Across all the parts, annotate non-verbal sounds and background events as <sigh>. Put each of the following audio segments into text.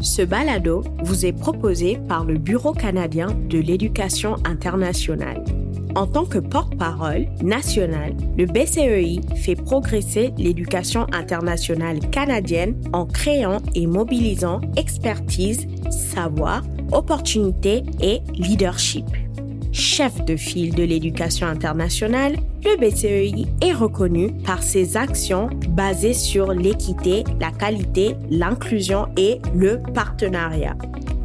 Ce balado vous est proposé par le Bureau canadien de l'éducation internationale. En tant que porte-parole national, le BCEI fait progresser l'éducation internationale canadienne en créant et mobilisant expertise, savoir, opportunités et leadership. Chef de file de l'éducation internationale, le BCEI est reconnu par ses actions basées sur l'équité, la qualité, l'inclusion et le partenariat.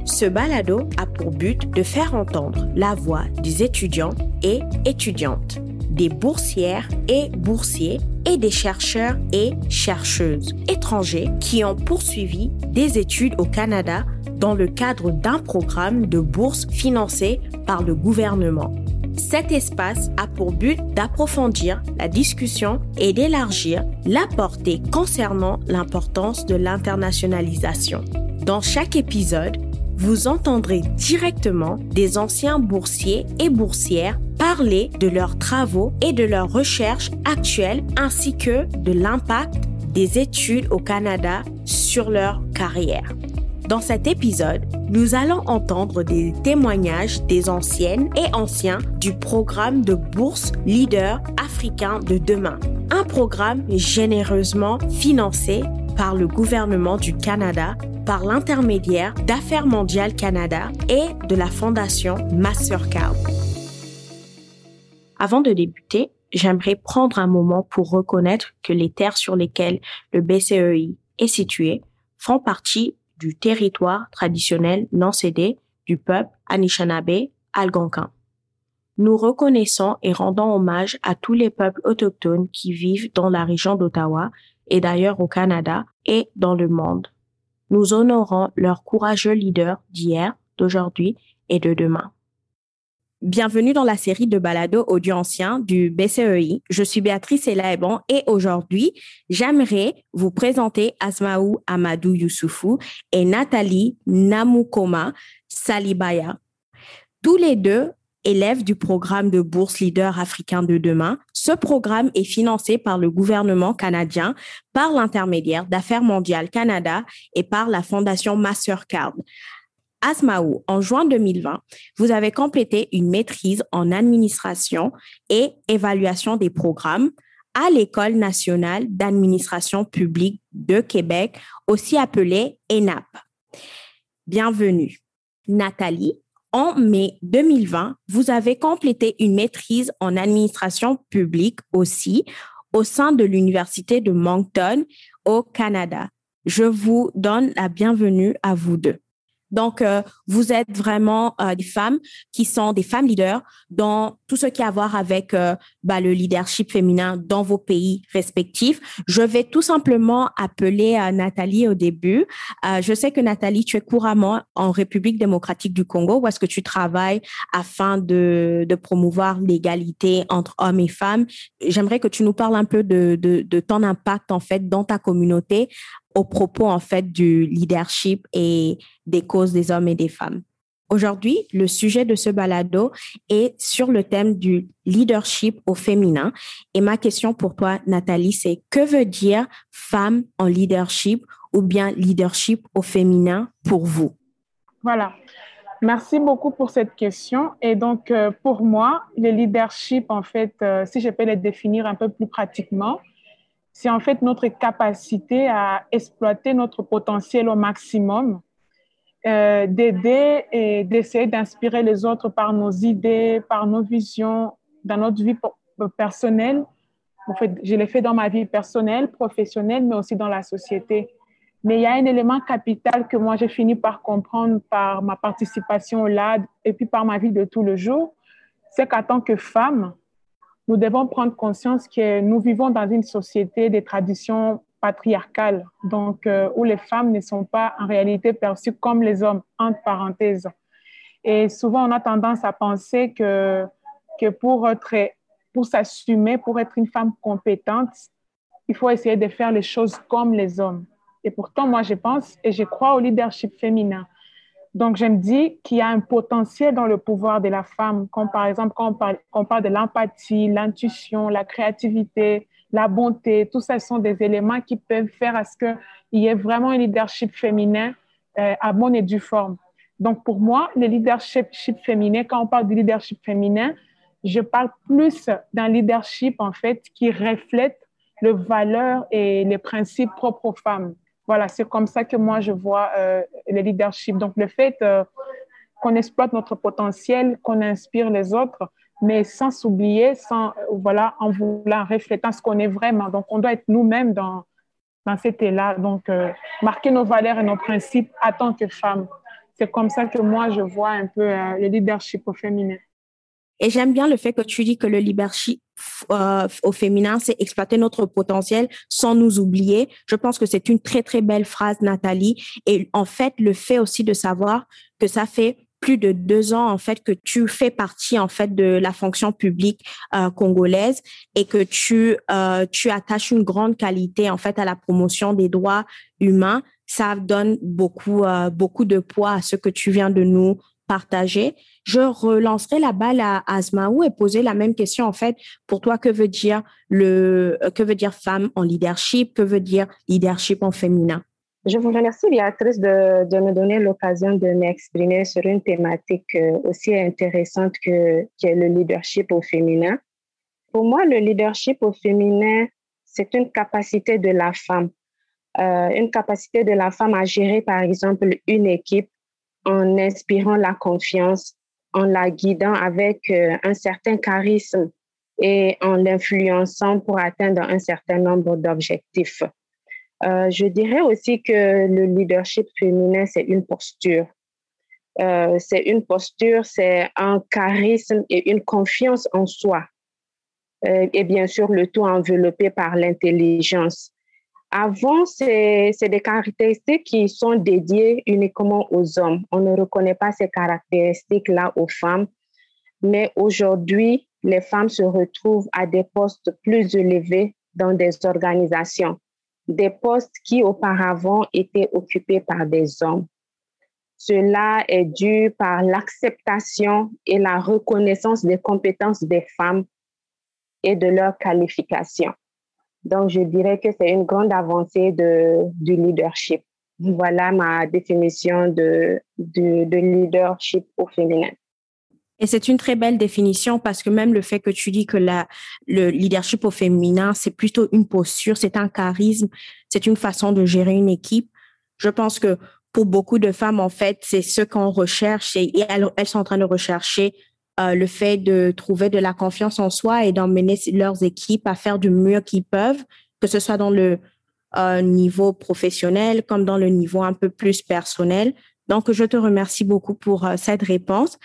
Ce balado a pour but de faire entendre la voix des étudiants et étudiantes, des boursières et boursiers et des chercheurs et chercheuses étrangers qui ont poursuivi des études au Canada dans le cadre d'un programme de bourse financé par le gouvernement. Cet espace a pour but d'approfondir la discussion et d'élargir la portée concernant l'importance de l'internationalisation. Dans chaque épisode, vous entendrez directement des anciens boursiers et boursières parler de leurs travaux et de leurs recherches actuelles ainsi que de l'impact des études au Canada sur leur carrière. Dans cet épisode, nous allons entendre des témoignages des anciennes et anciens du programme de bourse Leader africain de demain, un programme généreusement financé par le gouvernement du Canada par l'intermédiaire d'Affaires mondiales Canada et de la fondation Mastercard. Avant de débuter, j'aimerais prendre un moment pour reconnaître que les terres sur lesquelles le BCEI est situé font partie du territoire traditionnel non cédé du peuple Anishinaabe algonquin. Nous reconnaissons et rendons hommage à tous les peuples autochtones qui vivent dans la région d'Ottawa et d'ailleurs au Canada et dans le monde. Nous honorons leurs courageux leaders d'hier, d'aujourd'hui et de demain. Bienvenue dans la série de balados audio anciens du BCEI. Je suis Béatrice Elaebon et aujourd'hui, j'aimerais vous présenter Asmaou Amadou Youssoufou et Nathalie Namukoma Salibaya. Tous les deux élèves du programme de bourse leader africain de demain. Ce programme est financé par le gouvernement canadien par l'intermédiaire d'Affaires mondiales Canada et par la fondation Mastercard. Asmaou, en juin 2020, vous avez complété une maîtrise en administration et évaluation des programmes à l'École nationale d'administration publique de Québec, aussi appelée ENAP. Bienvenue. Nathalie, en mai 2020, vous avez complété une maîtrise en administration publique aussi au sein de l'Université de Moncton au Canada. Je vous donne la bienvenue à vous deux. Donc, euh, vous êtes vraiment euh, des femmes qui sont des femmes leaders dans tout ce qui a à voir avec euh, bah, le leadership féminin dans vos pays respectifs. Je vais tout simplement appeler Nathalie au début. je sais que Nathalie, tu es couramment en République démocratique du Congo où est-ce que tu travailles afin de, promouvoir l'égalité entre hommes et femmes? J'aimerais que tu nous parles un peu de, de, de ton impact en fait dans ta communauté au propos en fait du leadership et des causes des hommes et des femmes. Aujourd'hui, le sujet de ce balado est sur le thème du leadership au féminin. Et ma question pour toi, Nathalie, c'est que veut dire femme en leadership ou bien leadership au féminin pour vous? Voilà. Merci beaucoup pour cette question. Et donc, euh, pour moi, le leadership, en fait, euh, si je peux le définir un peu plus pratiquement, c'est en fait notre capacité à exploiter notre potentiel au maximum, euh, d'aider et d'essayer d'inspirer les autres par nos idées, par nos visions dans notre vie personnelle. En fait, je l'ai fait dans ma vie personnelle, professionnelle, mais aussi dans la société. Mais il y a un élément capital que moi j'ai fini par comprendre par ma participation au LAD et puis par ma vie de tous les jours, c'est qu'en tant que femme, nous devons prendre conscience que nous vivons dans une société des traditions patriarcales, donc euh, où les femmes ne sont pas en réalité perçues comme les hommes, entre parenthèses. Et souvent, on a tendance à penser que, que pour, être, pour s'assumer, pour être une femme compétente, il faut essayer de faire les choses comme les hommes. Et pourtant, moi, je pense et je crois au leadership féminin. Donc, je me dis qu'il y a un potentiel dans le pouvoir de la femme, comme par exemple quand on parle, de l'empathie, l'intuition, la créativité, la bonté. Tout ça sont des éléments qui peuvent faire à ce qu'il y ait vraiment un leadership féminin à bonne et due forme. Donc, pour moi, le leadership féminin, quand on parle de leadership féminin, je parle plus d'un leadership, en fait, qui reflète les valeurs et les principes propres aux femmes. Voilà, c'est comme ça que moi, je vois euh, le leadership. Donc, le fait euh, qu'on exploite notre potentiel, qu'on inspire les autres, mais sans s'oublier, sans, voilà, en voulant refléter ce qu'on est vraiment. Donc, on doit être nous-mêmes dans, dans cet élan. Donc, euh, marquer nos valeurs et nos principes en tant que femmes. C'est comme ça que moi, je vois un peu euh, le leadership au féminin. Et j'aime bien le fait que tu dis que le leadership euh, au féminin, c'est exploiter notre potentiel sans nous oublier. Je pense que c'est une très, très belle phrase, Nathalie. Et en fait, le fait aussi de savoir que ça fait plus de deux ans en fait que tu fais partie en fait de la fonction publique euh, congolaise et que tu euh, tu attaches une grande qualité en fait à la promotion des droits humains ça donne beaucoup beaucoup de poids à ce que tu viens de nous partager je relancerai la balle à Asmaou et poser la même question en fait pour toi que veut dire le que veut dire femme en leadership que veut dire leadership en féminin? Je vous remercie, Béatrice, de, de me donner l'occasion de m'exprimer sur une thématique euh, aussi intéressante que, que le leadership au féminin. Pour moi, le leadership au féminin, c'est une capacité de la femme, euh, une capacité de la femme à gérer, par exemple, une équipe en inspirant la confiance, en la guidant avec euh, un certain charisme et en l'influençant pour atteindre un certain nombre d'objectifs. Euh, je dirais aussi que le leadership féminin, c'est une posture. Euh, c'est une posture, c'est un charisme et une confiance en soi. Et bien sûr, le tout enveloppé par l'intelligence. Avant, c'est des caractéristiques qui sont dédiées uniquement aux hommes. On ne reconnaît pas ces caractéristiques-là aux femmes. Mais aujourd'hui, les femmes se retrouvent à des postes plus élevés dans des organisations des postes qui auparavant étaient occupés par des hommes. Cela est dû par l'acceptation et la reconnaissance des compétences des femmes et de leurs qualifications. Donc, je dirais que c'est une grande avancée de, du leadership. Voilà ma définition de, de, de leadership au féminin. Et c'est une très belle définition parce que même le fait que tu dis que la, le leadership au féminin, c'est plutôt une posture, c'est un charisme, c'est une façon de gérer une équipe. Je pense que pour beaucoup de femmes, en fait, c'est ce qu'on recherche et, elles, elles, sont en train de rechercher euh, le fait de trouver de la confiance en soi et d'emmener leurs équipes à faire du mieux qu'ils peuvent, que ce soit dans le euh, niveau professionnel comme dans le niveau un peu plus personnel. Donc, je te remercie beaucoup pour euh, cette réponse.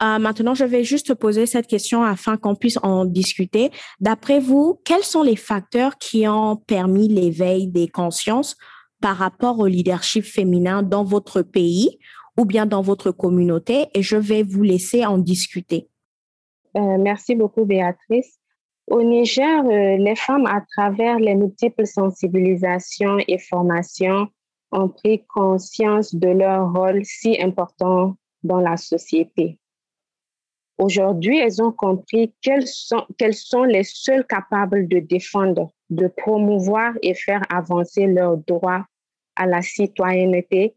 Maintenant, je vais juste poser cette question afin qu'on puisse en discuter. D'après vous, quels sont les facteurs qui ont permis l'éveil des consciences par rapport au leadership féminin dans votre pays ou bien dans votre communauté? Et je vais vous laisser en discuter. Euh, merci beaucoup, Béatrice. Au Niger, euh, les femmes, à travers les multiples sensibilisations et formations, ont pris conscience de leur rôle si important dans la société. Aujourd'hui, elles ont compris quelles sont, quelles sont les seules capables de défendre, de promouvoir et faire avancer leurs droits à la citoyenneté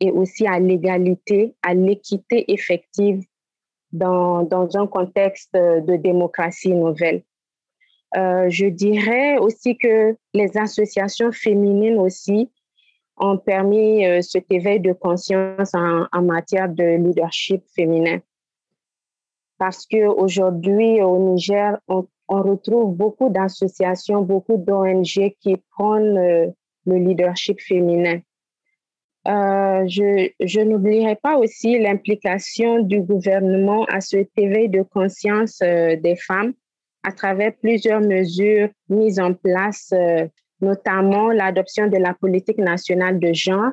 et aussi à l'égalité, à l'équité effective dans, dans, un contexte de démocratie nouvelle. Euh, je dirais aussi que les associations féminines aussi ont permis euh, cet éveil de conscience en, matière de leadership féminin parce qu'aujourd'hui, au Niger, on, retrouve beaucoup d'associations, beaucoup d'ONG qui prennent euh, le leadership féminin. Euh, je, n'oublierai pas aussi l'implication du gouvernement à ce éveil de conscience euh, des femmes à travers plusieurs mesures mises en place, euh, notamment l'adoption de la politique nationale de genre,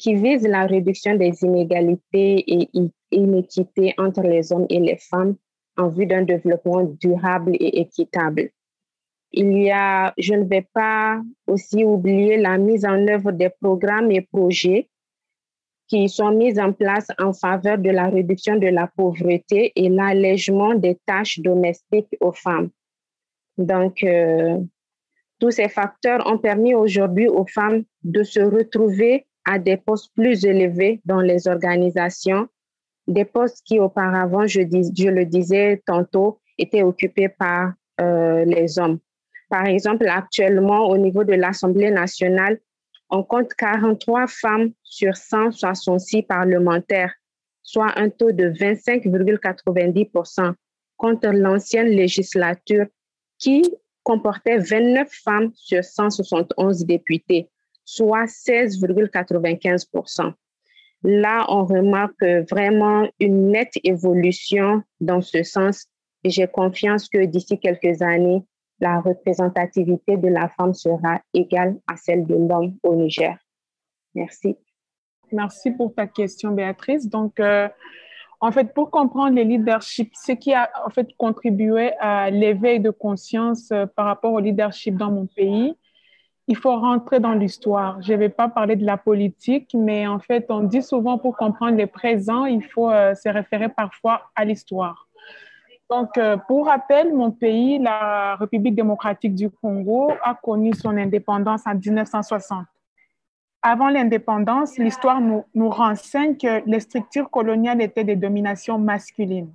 qui vise la réduction des inégalités et inéquité entre les hommes et les femmes en vue d'un développement durable et équitable. Il y a, je ne vais pas aussi oublier la mise en œuvre des programmes et projets qui sont mis en place en faveur de la réduction de la pauvreté et l'allègement des tâches domestiques aux femmes. Donc, euh, tous ces facteurs ont permis aujourd'hui aux femmes de se retrouver à des postes plus élevés dans les organisations, des postes qui auparavant, je, dis, je le disais tantôt, étaient occupés par euh, les hommes. Par exemple, actuellement, au niveau de l'Assemblée nationale, on compte 43 femmes sur 166 parlementaires, soit un taux de 25,90% contre l'ancienne législature qui comportait 29 femmes sur 171 députés, soit 16,95%. Là, on remarque vraiment une nette évolution dans ce sens et j'ai confiance que d'ici quelques années, la représentativité de la femme sera égale à celle de l'homme au Niger. Merci. Merci pour ta question, Béatrice. Donc, euh, en fait, pour comprendre le leadership, ce qui a en fait contribué à l'éveil de conscience euh, par rapport au leadership dans mon pays, il faut rentrer dans l'histoire. Je ne vais pas parler de la politique, mais en fait, on dit souvent pour comprendre le présent, il faut euh, se référer parfois à l'histoire. Donc, euh, pour rappel, mon pays, la République démocratique du Congo, a connu son indépendance en 1960. Avant l'indépendance, l'histoire nous, nous, renseigne que les structures coloniales étaient des dominations masculines.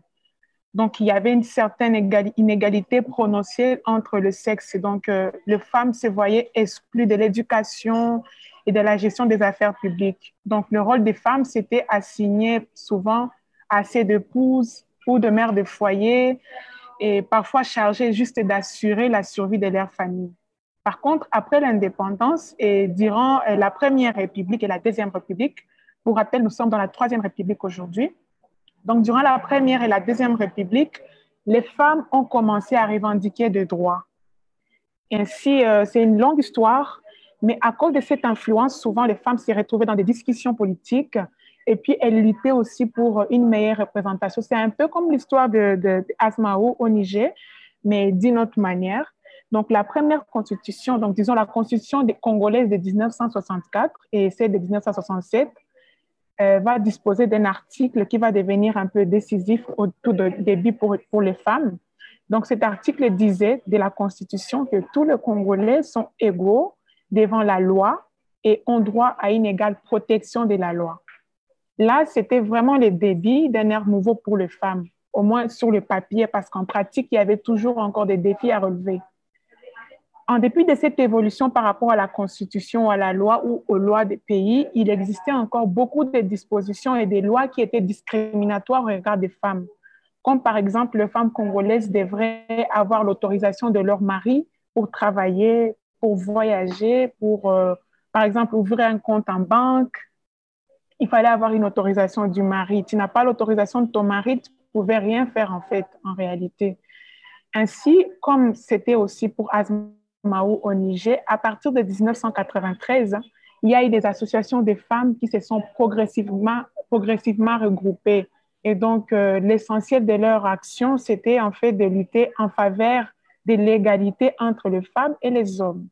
Donc, il y avait une certaine inégalité prononcée entre le sexe. Donc, euh, les femmes se voyaient exclues de l'éducation et de la gestion des affaires publiques. Donc, le rôle des femmes s'était assigné souvent à ces d'épouses ou de mères de foyer et parfois chargées juste d'assurer la survie de leur famille. Par contre, après l'indépendance et durant euh, la Première République et la Deuxième République, pour rappel, nous sommes dans la Troisième République aujourd'hui. Donc, durant la Première et la Deuxième République, les femmes ont commencé à revendiquer des droits. Ainsi, euh, c'est une longue histoire, mais à cause de cette influence, souvent les femmes s'y retrouvaient dans des discussions politiques et puis elles luttaient aussi pour une meilleure représentation. C'est un peu comme l'histoire de, au Niger, mais d'une autre manière. Donc, la première constitution, donc disons la constitution des Congolaises de 1964 et celle de 1967, euh, va disposer d'un article qui va devenir un peu décisif au tout début pour, pour les femmes. Donc, cet article disait de la Constitution que tous les Congolais sont égaux devant la loi et ont droit à une égale protection de la loi. Là, c'était vraiment le début d'un air nouveau pour les femmes, au moins sur le papier, parce qu'en pratique, il y avait toujours encore des défis à relever. En dépit de cette évolution par rapport à la Constitution, à la loi ou aux lois des pays, il existait encore beaucoup de dispositions et des lois qui étaient discriminatoires au regard des femmes. Comme par exemple, les femmes congolaises devraient avoir l'autorisation de leur mari pour travailler, pour voyager, pour, euh, par exemple, ouvrir un compte en banque. Il fallait avoir une autorisation du mari. Tu n'as pas l'autorisation de ton mari, tu ne pouvais rien faire en fait, en réalité. Ainsi, comme c'était aussi pour Asma Mao au Niger, à partir de 1993, il y a eu des associations de femmes qui se sont progressivement, progressivement regroupées. Et donc, euh, l'essentiel de leur action, c'était en fait de lutter en faveur de l'égalité entre les femmes et les hommes.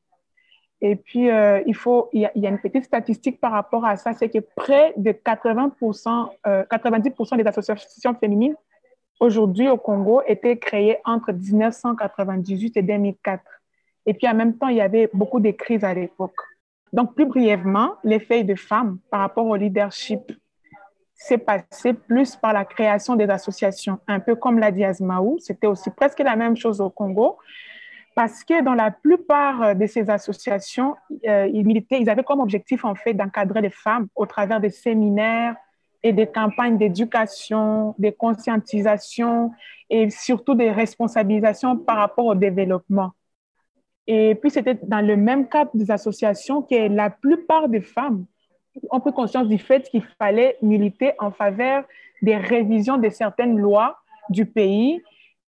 Et puis, euh, il, faut, y a, une petite statistique par rapport à ça, c'est que près de 80%, 90% euh, des associations féminines aujourd'hui au Congo étaient créées entre 1998 et 2004. Et puis en même temps, il y avait beaucoup de crises à l'époque. Donc, plus brièvement, l'effet de femmes par rapport au leadership s'est passé plus par la création des associations, un peu comme l'a dit Asmaou. C'était aussi presque la même chose au Congo, parce que dans la plupart de ces associations, euh, ils, militaient, ils avaient comme objectif en fait d'encadrer les femmes au travers des séminaires et des campagnes d'éducation, de conscientisation et surtout des responsabilisations par rapport au développement. Et puis, c'était dans le même cadre des associations que la plupart des femmes ont pris conscience du fait qu'il fallait militer en faveur des révisions de certaines lois du pays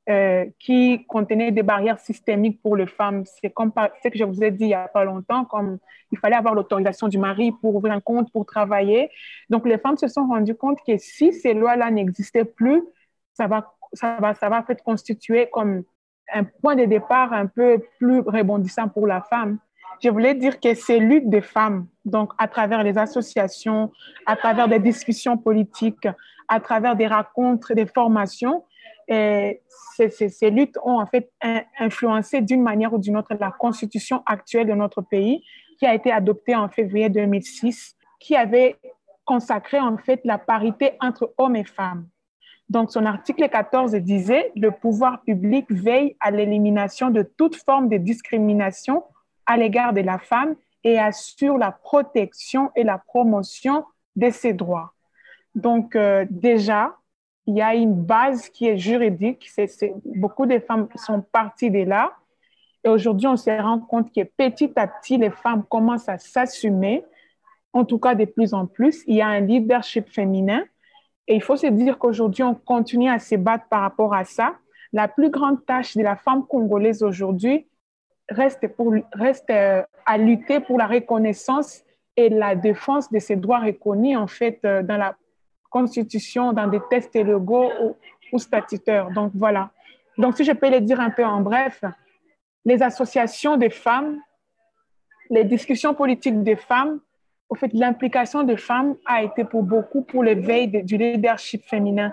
euh, qui contenaient des barrières systémiques pour les femmes. C'est comme ce que je vous ai dit il n'y a pas longtemps, comme il fallait avoir l'autorisation du mari pour ouvrir un compte, pour travailler. Donc, les femmes se sont rendues compte que si ces lois-là n'existaient plus, ça va, ça va, ça va être constitué comme un point de départ un peu plus rebondissant pour la femme. Je voulais dire que ces luttes des femmes, donc à travers les associations, à travers des discussions politiques, à travers des rencontres, des formations, et ces, ces, ces, luttes ont en fait influencé d'une manière ou d'une autre la constitution actuelle de notre pays qui a été adoptée en février 2006 qui avait consacré en fait la parité entre hommes et femmes. Donc, son article 14 disait, le pouvoir public veille à l'élimination de toute forme de discrimination à l'égard de la femme et assure la protection et la promotion de ses droits. Donc, euh, déjà, il y a une base qui est juridique. C'est, beaucoup de femmes sont parties de là. Et aujourd'hui, on se rend compte que petit à petit, les femmes commencent à s'assumer, en tout cas de plus en plus. Il y a un leadership féminin. Et il faut se dire qu'aujourd'hui, on continue à se battre par rapport à ça. La plus grande tâche de la femme congolaise aujourd'hui reste, reste euh, à lutter pour la reconnaissance et la défense de ses droits reconnus, en fait, euh, dans la constitution, dans des tests légaux ou, ou statutaires. Donc, voilà. Donc, si je peux le dire un peu en bref, les associations des femmes, les discussions politiques des femmes, au fait, l'implication des femmes a été pour beaucoup pour l'éveil du leadership féminin.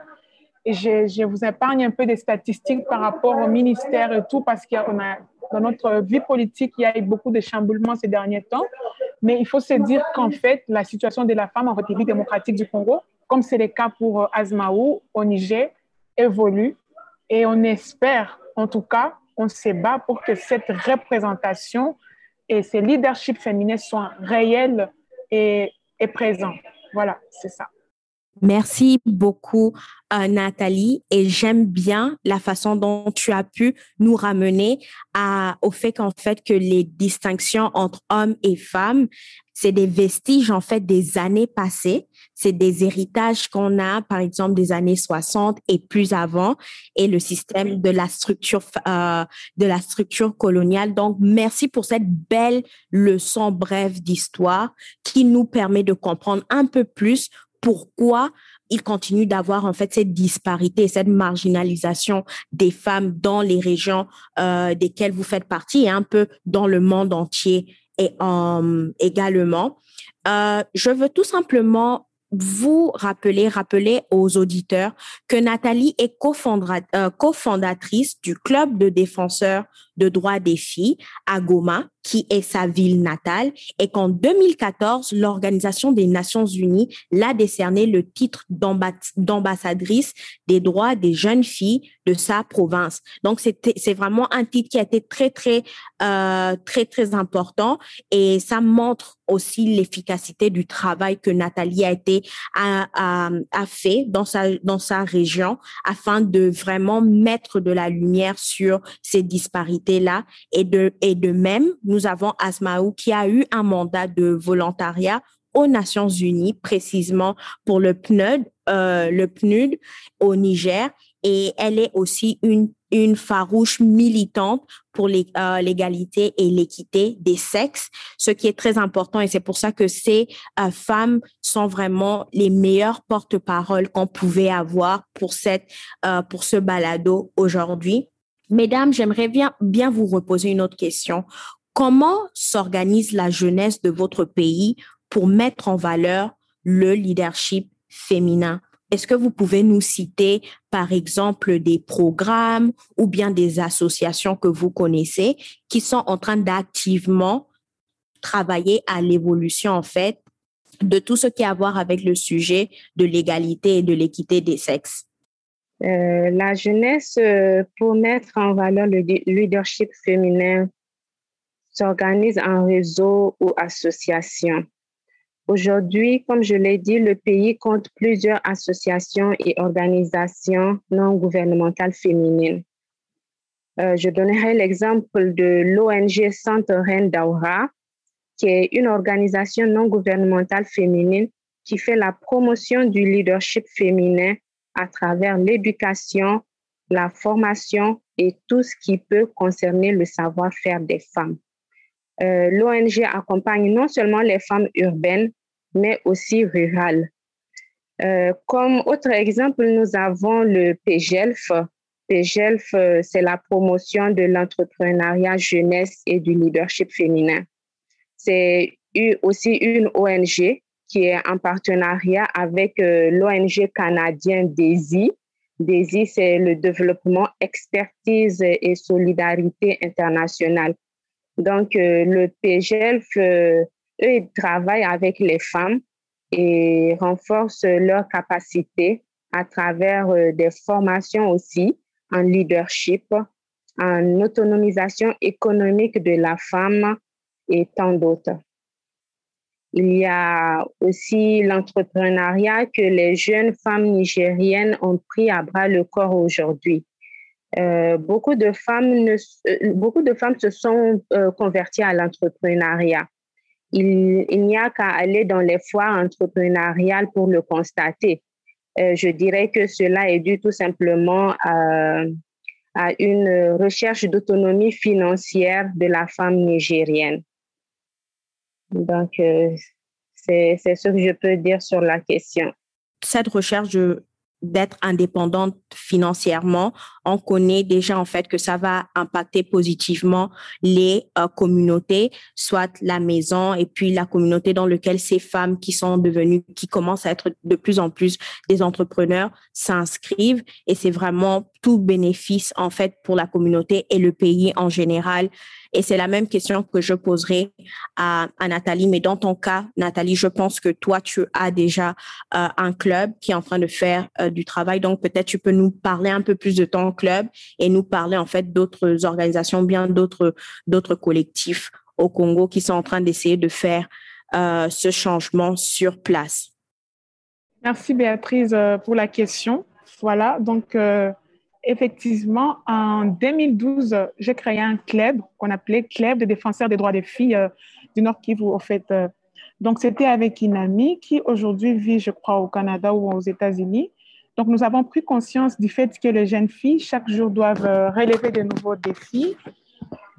Et je, je, vous épargne un peu des statistiques par rapport au ministère et tout, parce qu'il dans notre vie politique, il y a eu beaucoup de chamboulements ces derniers temps. Mais il faut se dire qu'en fait, la situation de la femme en République démocratique du Congo, comme c'est le cas pour euh, Azmaou au Niger, évolue. Et on espère, en tout cas, on se bat pour que cette représentation et ces leaderships féminins soient réels et, et présents. Voilà, c'est ça. Merci beaucoup, euh, Nathalie. Et j'aime bien la façon dont tu as pu nous ramener au fait qu'en fait, que les distinctions entre hommes et femmes, c'est des vestiges, en fait, des années passées. C'est des héritages qu'on a, par exemple, des années 60 et plus avant, et le système de la structure, euh, de la structure coloniale. Donc, merci pour cette belle leçon brève d'histoire qui nous permet de comprendre un peu plus pourquoi il continue d'avoir en fait cette disparité, cette marginalisation des femmes dans les régions euh, desquelles vous faites partie et un peu dans le monde entier et euh, également. Euh, je veux tout simplement vous rappeler, rappeler aux auditeurs que Nathalie est cofondatrice du Club de défenseurs de droits des filles à Goma, qui est sa ville natale, et qu'en 2014, l'Organisation des Nations Unies l'a décerné le titre d'ambassadrice des droits des jeunes filles de sa province. Donc, c'est vraiment un titre qui a été très, très, euh, très, très important et ça montre aussi l'efficacité du travail que Nathalie a été a, fait dans sa dans sa région afin de vraiment mettre de la lumière sur ces disparités là et de et de même nous avons Asmaou qui a eu un mandat de volontariat aux Nations Unies précisément pour le PNUD euh, le PNUD au Niger. Et elle est aussi une, une farouche militante pour euh, l'égalité et l'équité des sexes, ce qui est très important. Et c'est pour ça que ces euh, femmes sont vraiment les meilleures porte-parole qu'on pouvait avoir pour cette pour ce balado aujourd'hui. Mesdames, j'aimerais bien vous reposer une autre question. Comment s'organise la jeunesse de votre pays pour mettre en valeur le leadership féminin? Est-ce que vous pouvez nous citer, par exemple, des programmes ou bien des associations que vous connaissez qui sont en train d'activement travailler à l'évolution, en fait, de tout ce qui a à voir avec le sujet de l'égalité et de l'équité des sexes? Euh, la jeunesse, euh, pour mettre en valeur le leadership féminin, s'organise en réseau ou association. Aujourd'hui, comme je l'ai dit, le pays compte plusieurs associations et organisations non gouvernementales féminines. Euh, je donnerai l'exemple de l'ONG Centre d'Aura, qui est une organisation non gouvernementale féminine qui fait la promotion du leadership féminin à travers l'éducation, la formation et tout ce qui peut concerner le savoir-faire des femmes. Euh, L'ONG accompagne non seulement les femmes urbaines, mais aussi rurales. Euh, comme autre exemple, nous avons le PGELF. PGELF, euh, c'est la promotion de l'entrepreneuriat jeunesse et du leadership féminin. C'est aussi une ONG qui est en partenariat avec l'ONG canadien DESI. DESI, c'est le développement, expertise et solidarité internationale. Donc, euh, le PGELF, euh, eux, ils travaillent avec les femmes et renforcent leurs capacités à travers euh, des formations aussi en leadership, en autonomisation économique de la femme et tant d'autres. Il y a aussi l'entrepreneuriat que les jeunes femmes nigériennes ont pris à bras le corps aujourd'hui. Euh, beaucoup, de femmes euh, beaucoup de femmes se sont euh, converties à l'entrepreneuriat. Il, n'y a qu'à aller dans les foires entrepreneuriales pour le constater. je dirais que cela est dû tout simplement à une recherche d'autonomie financière de la femme nigérienne. Donc, c'est ce que je peux dire sur la question. Cette recherche d'être indépendante financièrement, on connaît déjà en fait que ça va impacter positivement les euh, communautés, soit la maison et puis la communauté dans laquelle ces femmes qui sont devenues, qui commencent à être de plus en plus des entrepreneurs s'inscrivent et c'est vraiment tout bénéfice en fait pour la communauté et le pays en général. Et c'est la même question que je poserai à, à, Nathalie. Mais dans ton cas, Nathalie, je pense que toi, tu as déjà euh, un club qui est en train de faire euh, du travail. Donc, peut-être tu peux nous parler un peu plus de ton club et nous parler en fait d'autres organisations, bien d'autres d'autres collectifs au Congo qui sont en train d'essayer de faire euh, ce changement sur place. Merci Béatrice pour la question. Voilà, donc effectivement, en 2012, j'ai créé un club qu'on appelait Club de défenseurs des droits des filles euh, du Nord Kivu, fait. Euh. donc, c'était avec une amie qui aujourd'hui vit, je crois, au Canada ou aux États-Unis. Donc, nous avons pris conscience du fait que les jeunes filles, chaque jour, doivent euh, relever de nouveaux défis.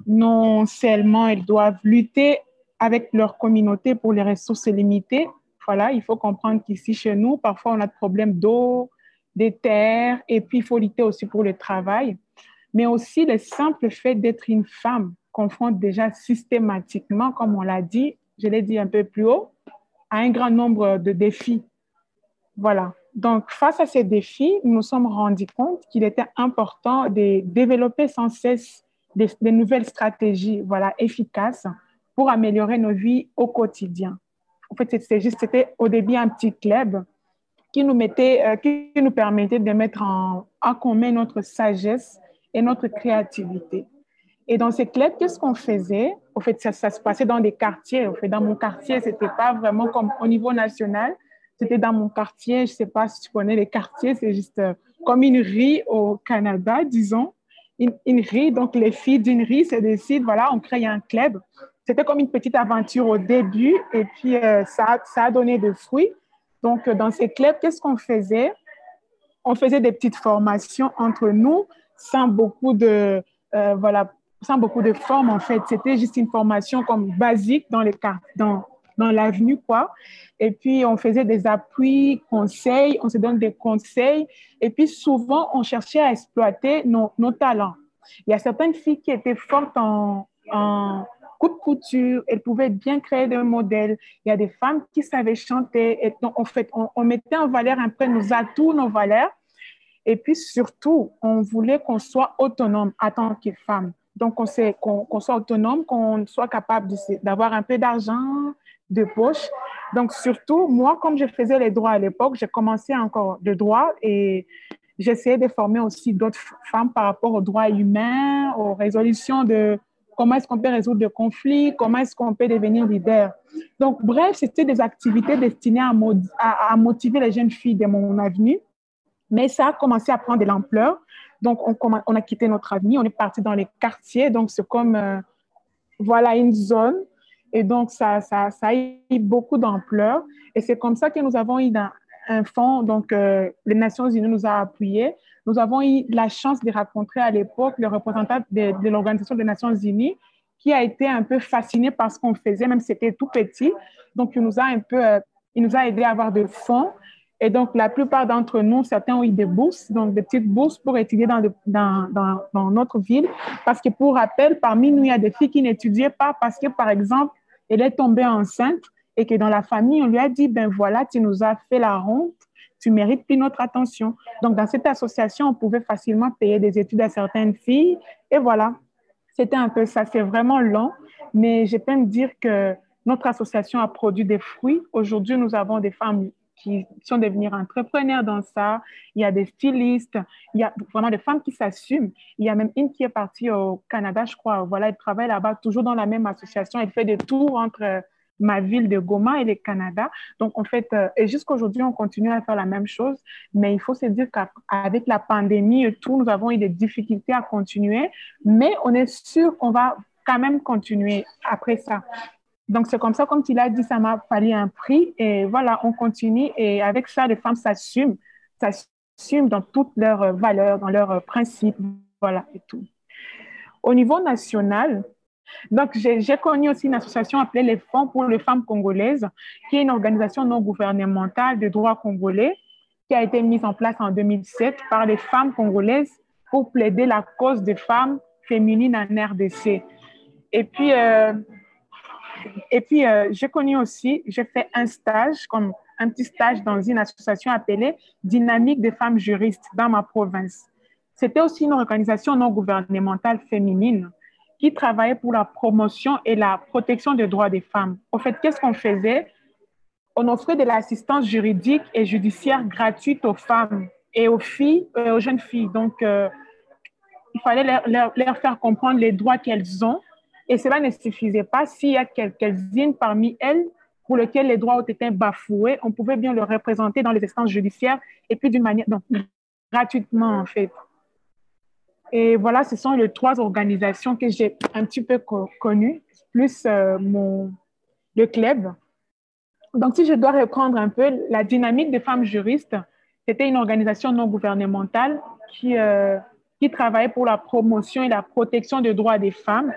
Non seulement elles doivent lutter avec leur communauté pour les ressources limitées. Voilà, il faut comprendre qu'ici, chez nous, parfois, on a des problèmes d'eau, des terres, et puis il faut lutter aussi pour le travail. Mais aussi le simple fait d'être une femme confronte déjà systématiquement, comme on l'a dit, je l'ai dit un peu plus haut, à un grand nombre de défis. Voilà. Donc, face à ces défis, nous nous sommes rendus compte qu'il était important de développer sans cesse des, nouvelles stratégies voilà, efficaces pour améliorer nos vies au quotidien. En fait, c'était juste, c'était au début un petit club qui nous, mettait, euh, qui nous permettait de mettre en, en, commun notre sagesse et notre créativité. Et dans ces clubs, qu'est-ce qu'on faisait? Au fait, ça, se passait dans des quartiers. Au fait, dans mon quartier, ce n'était pas vraiment comme au niveau national. C'était dans mon quartier. Je ne sais pas si tu connais les quartiers. C'est juste euh, comme une rue au Canada, disons. Une, une rue. Donc, les filles d'une rue se décident, voilà, on crée un club. C'était comme une petite aventure au début. Et puis, euh, ça, ça a donné des fruits. Donc, euh, dans ces clubs, qu'est-ce qu'on faisait? On faisait des petites formations entre nous sans beaucoup de, euh, voilà, sans beaucoup de formes, en fait. C'était juste une formation comme basique dans, les, dans, dans l'avenue, quoi. Et puis, on faisait des appuis, conseils, on se donne des conseils. Et puis, souvent, on cherchait à exploiter nos, nos talents. Il y a certaines filles qui étaient fortes en coupe couture, elles pouvaient bien créer des modèles. Il y a des femmes qui savaient chanter. Et donc, en fait, on, mettait en valeur un peu nos atouts, nos valeurs. Et puis surtout, on voulait qu'on soit autonome en tant que femme. Donc, on qu'on soit autonome, qu'on soit capable d'avoir un peu d'argent de poche. Donc, surtout, moi, comme je faisais les droits à l'époque, j'ai commencé encore de droit et j'essayais de former aussi d'autres femmes par rapport aux droits humains, aux résolutions de, comment est-ce qu'on peut résoudre des conflits, comment est-ce qu'on peut devenir leader. Donc, bref, c'était des activités destinées à, motiver les jeunes filles de mon avenue, mais ça a commencé à prendre de l'ampleur. Donc, on, a quitté notre avenue, on est parti dans les quartiers, donc c'est comme, euh, voilà, une zone. Et donc, ça, a eu beaucoup d'ampleur. Et c'est comme ça que nous avons eu un fonds, donc euh, les Nations Unies nous a appuyés nous avons eu la chance de rencontrer à l'époque le représentant de, l'Organisation des Nations Unies qui a été un peu fasciné par ce qu'on faisait, même si c'était tout petit. Donc, il nous a un peu, euh, il nous a aidé à avoir des fonds. Et donc, la plupart d'entre nous, certains ont eu des bourses, donc des petites bourses pour étudier dans, dans, dans, dans, notre ville. Parce que, pour rappel, parmi nous, il y a des filles qui n'étudiaient pas parce que, par exemple, elle est tombée enceinte et que dans la famille, on lui a dit, ben voilà, tu nous as fait la honte, tu mérites plus notre attention. Donc, dans cette association, on pouvait facilement payer des études à certaines filles. Et voilà, c'était un peu ça. C'est vraiment long, mais je peux me dire que notre association a produit des fruits. Aujourd'hui, nous avons des femmes qui sont devenues entrepreneurs dans ça. Il y a des stylistes, il y a vraiment des femmes qui s'assument. Il y a même une qui est partie au Canada, je crois. Voilà, elle travaille là-bas, toujours dans la même association. Elle fait des tours entre ma ville de Goma et le Canada. Donc, en fait, euh, et jusqu'à aujourd'hui, on continue à faire la même chose. Mais il faut se dire qu'avec la pandémie et tout, nous avons eu des difficultés à continuer. Mais on est sûr qu'on va quand même continuer après ça. Donc, c'est comme ça, comme tu l'as dit, ça m'a fallu un prix. Et voilà, on continue. Et avec ça, les femmes s'assument, s'assument dans toutes leurs valeurs, dans leurs principes. Voilà, et tout. Au niveau national, donc, j'ai connu aussi une association appelée les Fonds pour les femmes congolaises, qui est une organisation non gouvernementale de droit congolais qui a été mise en place en 2007 par les femmes congolaises pour plaider la cause des femmes féminines en RDC. Et puis, euh, puis, euh, j'ai connu aussi, j'ai fait un stage, comme un petit stage dans une association appelée Dynamique des femmes juristes dans ma province. C'était aussi une organisation non gouvernementale féminine qui travaillait pour la promotion et la protection des droits des femmes. En fait, qu'est-ce qu'on faisait? On offrait de l'assistance juridique et judiciaire gratuite aux femmes et aux filles, euh, aux jeunes filles. Donc, euh, il fallait leur, faire comprendre les droits qu'elles ont et cela ne suffisait pas. S'il y a quelques-unes parmi elles pour lesquelles les droits ont été bafoués, on pouvait bien le représenter dans les instances judiciaires et puis d'une manière, donc gratuitement en fait. Et voilà, ce sont les trois organisations que j'ai un petit peu connues, plus euh, mon, le club. Donc, si je dois reprendre un peu, la dynamique des femmes juristes, c'était une organisation non gouvernementale qui, euh, qui travaillait pour la promotion et la protection des droits des femmes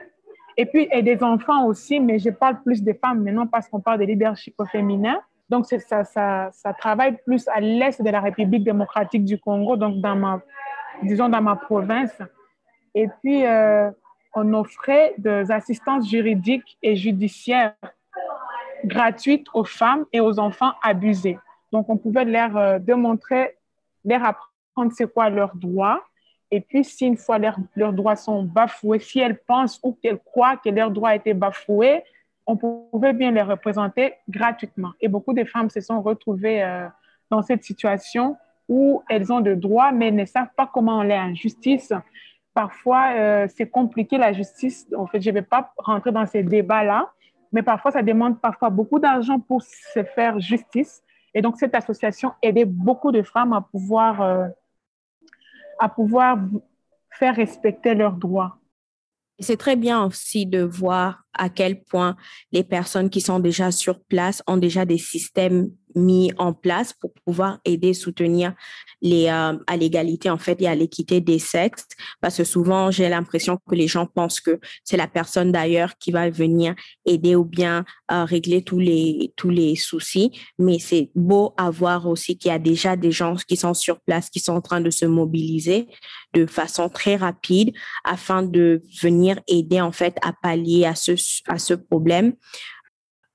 et puis, et des enfants aussi, mais je parle plus des femmes maintenant parce qu'on parle de leadership féminin. Donc, ça, ça travaille plus à l'est de la République démocratique du Congo, donc dans ma, disons dans ma province. Et puis, euh, on offrait des assistances juridiques et judiciaires gratuites aux femmes et aux enfants abusés. Donc, on pouvait leur euh, démontrer, leur apprendre c'est quoi leurs droits, et puis, si une fois leurs, droits sont bafoués, si elles pensent ou qu'elles croient que leurs droits étaient bafoués, on pouvait bien les représenter gratuitement. Et beaucoup de femmes se sont retrouvées euh, dans cette situation où elles ont des droits, mais ne savent pas comment aller en justice. Parfois, euh, c'est compliqué la justice. En fait, je ne vais pas rentrer dans ces débats-là, mais parfois, ça demande parfois beaucoup d'argent pour se faire justice. Et donc, cette association aidait beaucoup de femmes à pouvoir euh, à pouvoir faire respecter leurs droits. C'est très bien aussi de voir à quel point les personnes qui sont déjà sur place ont déjà des systèmes mis en place pour pouvoir aider, soutenir les, euh, à l'égalité en fait et à l'équité des sexes. Parce que souvent, j'ai l'impression que les gens pensent que c'est la personne d'ailleurs qui va venir aider ou bien euh, régler tous les, tous les soucis. Mais c'est beau à voir aussi qu'il y a déjà des gens qui sont sur place, qui sont en train de se mobiliser de façon très rapide afin de venir aider en fait à pallier à ce, à ce problème.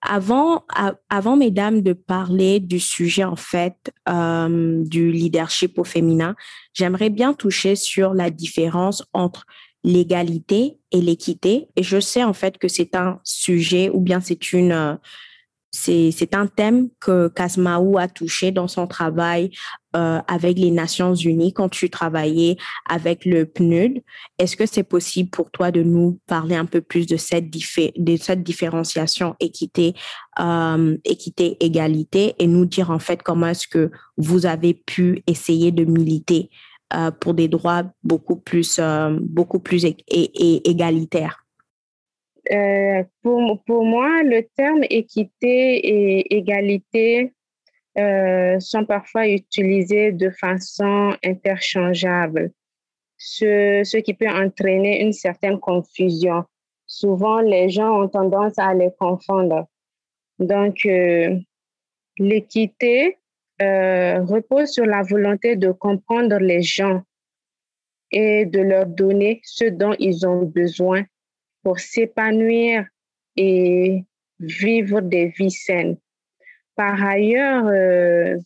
Avant, avant, mesdames, de parler du sujet, en fait, euh, du leadership au féminin, j'aimerais bien toucher sur la différence entre l'égalité et l'équité. Et je sais, en fait, que c'est un sujet ou bien c'est une, euh, c'est un thème que Kasmaou a touché dans son travail euh, avec les Nations Unies quand tu travaillais avec le PNUD. Est-ce que c'est possible pour toi de nous parler un peu plus de cette, de cette différenciation équité, euh, équité, égalité et nous dire en fait comment est-ce que vous avez pu essayer de militer euh, pour des droits beaucoup plus, beaucoup plus égalitaires? Euh, pour, pour, moi, le terme équité et égalité euh, sont parfois utilisés de façon interchangeable, ce, ce qui peut entraîner une certaine confusion. Souvent, les gens ont tendance à les confondre. Donc, euh, l'équité repose sur la volonté de comprendre les gens et de leur donner ce dont ils ont besoin pour s'épanouir et vivre des vies saines. Par ailleurs, euh,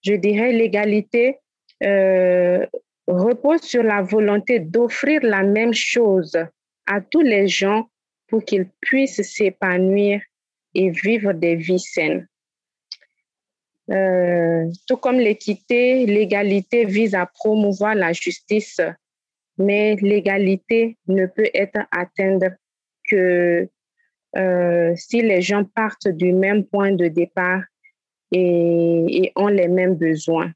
je dirais l'égalité euh, repose sur la volonté d'offrir la même chose à tous les gens pour qu'ils puissent s'épanouir et vivre des vies saines. Euh, tout comme l'équité, l'égalité vise à promouvoir la justice, mais l'égalité ne peut être atteinte que euh, si les gens partent du même point de départ et, ont les mêmes besoins.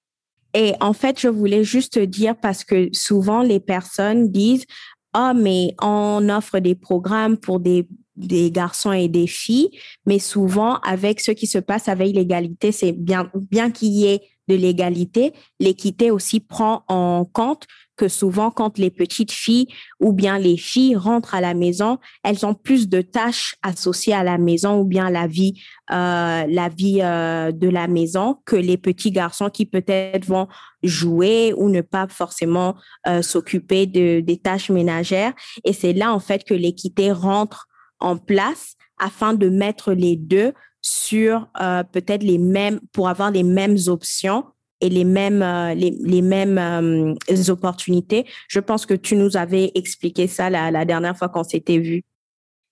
Et en fait, je voulais juste dire parce que souvent les personnes disent ah mais on offre des programmes pour des des garçons et des filles, mais souvent avec ce qui se passe avec l'égalité, c'est bien, bien qu'il y ait de l'égalité, l'équité aussi prend en compte que souvent quand les petites filles ou bien les filles rentrent à la maison, elles ont plus de tâches associées à la maison ou bien la vie, euh, la vie euh, de la maison que les petits garçons qui peut-être vont jouer ou ne pas forcément euh, s'occuper de, des tâches ménagères. Et c'est là en fait que l'équité rentre en place afin de mettre les deux sur euh, peut-être les mêmes, pour avoir les mêmes options et les mêmes, euh, les, mêmes euh, opportunités. Je pense que tu nous avais expliqué ça la, la dernière fois qu'on s'était vu.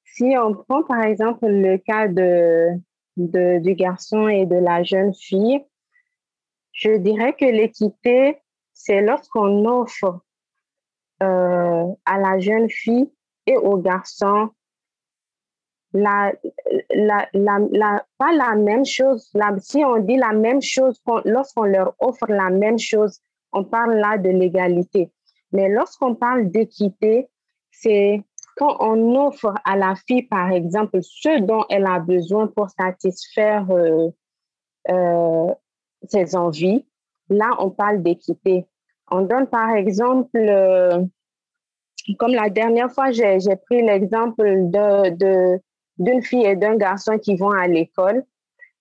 Si on prend par exemple le cas de, de, du garçon et de la jeune fille, je dirais que l'équité, c'est lorsqu'on offre à la jeune fille et au garçon pas la même chose. si on dit la même chose, lorsqu'on leur offre la même chose, on parle là de l'égalité. Mais lorsqu'on parle d'équité, c'est quand on offre à la fille, par exemple, ce dont elle a besoin pour satisfaire euh, euh, ses envies, là, on parle d'équité. On donne, par exemple, euh, comme la dernière fois, j'ai pris l'exemple de, d'une fille et d'un garçon qui vont à l'école.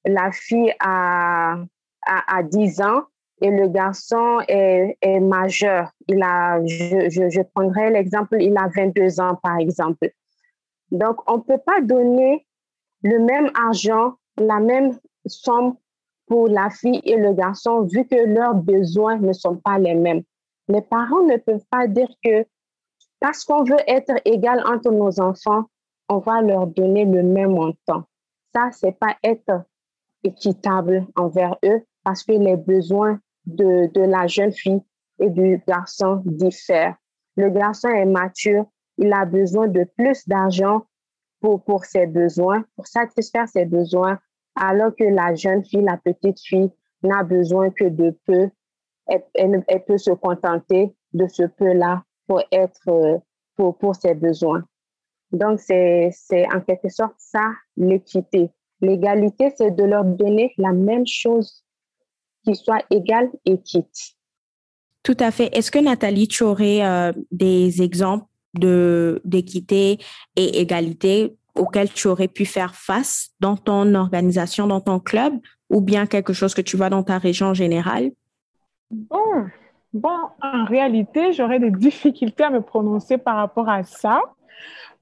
La fille a, a, 10 ans et le garçon est, est majeur. Il a, je, je, je prendrai l'exemple, il a 22 ans, par exemple. Donc, on ne peut pas donner le même argent, la même somme pour la fille et le garçon, vu que leurs besoins ne sont pas les mêmes. Les parents ne peuvent pas dire que parce qu'on veut être égal entre nos enfants, on va leur donner le même montant. Ça, c'est pas être équitable envers eux parce que les besoins de, la jeune fille et du garçon diffèrent. Le garçon est mature, il a besoin de plus d'argent pour, pour ses besoins, pour satisfaire ses besoins, alors que la jeune fille, la petite fille, n'a besoin que de peu. Elle, peut se contenter de ce peu-là pour être, pour, pour ses besoins. Donc, c'est en quelque sorte ça, l'équité. L'égalité, c'est de leur donner la même chose qui soit égale et quitte. Tout à fait. Est-ce que Nathalie, tu aurais euh, des exemples d'équité et égalité auxquels tu aurais pu faire face dans ton organisation, dans ton club, ou bien quelque chose que tu vois dans ta région générale? Bon, bon en réalité, j'aurais des difficultés à me prononcer par rapport à ça.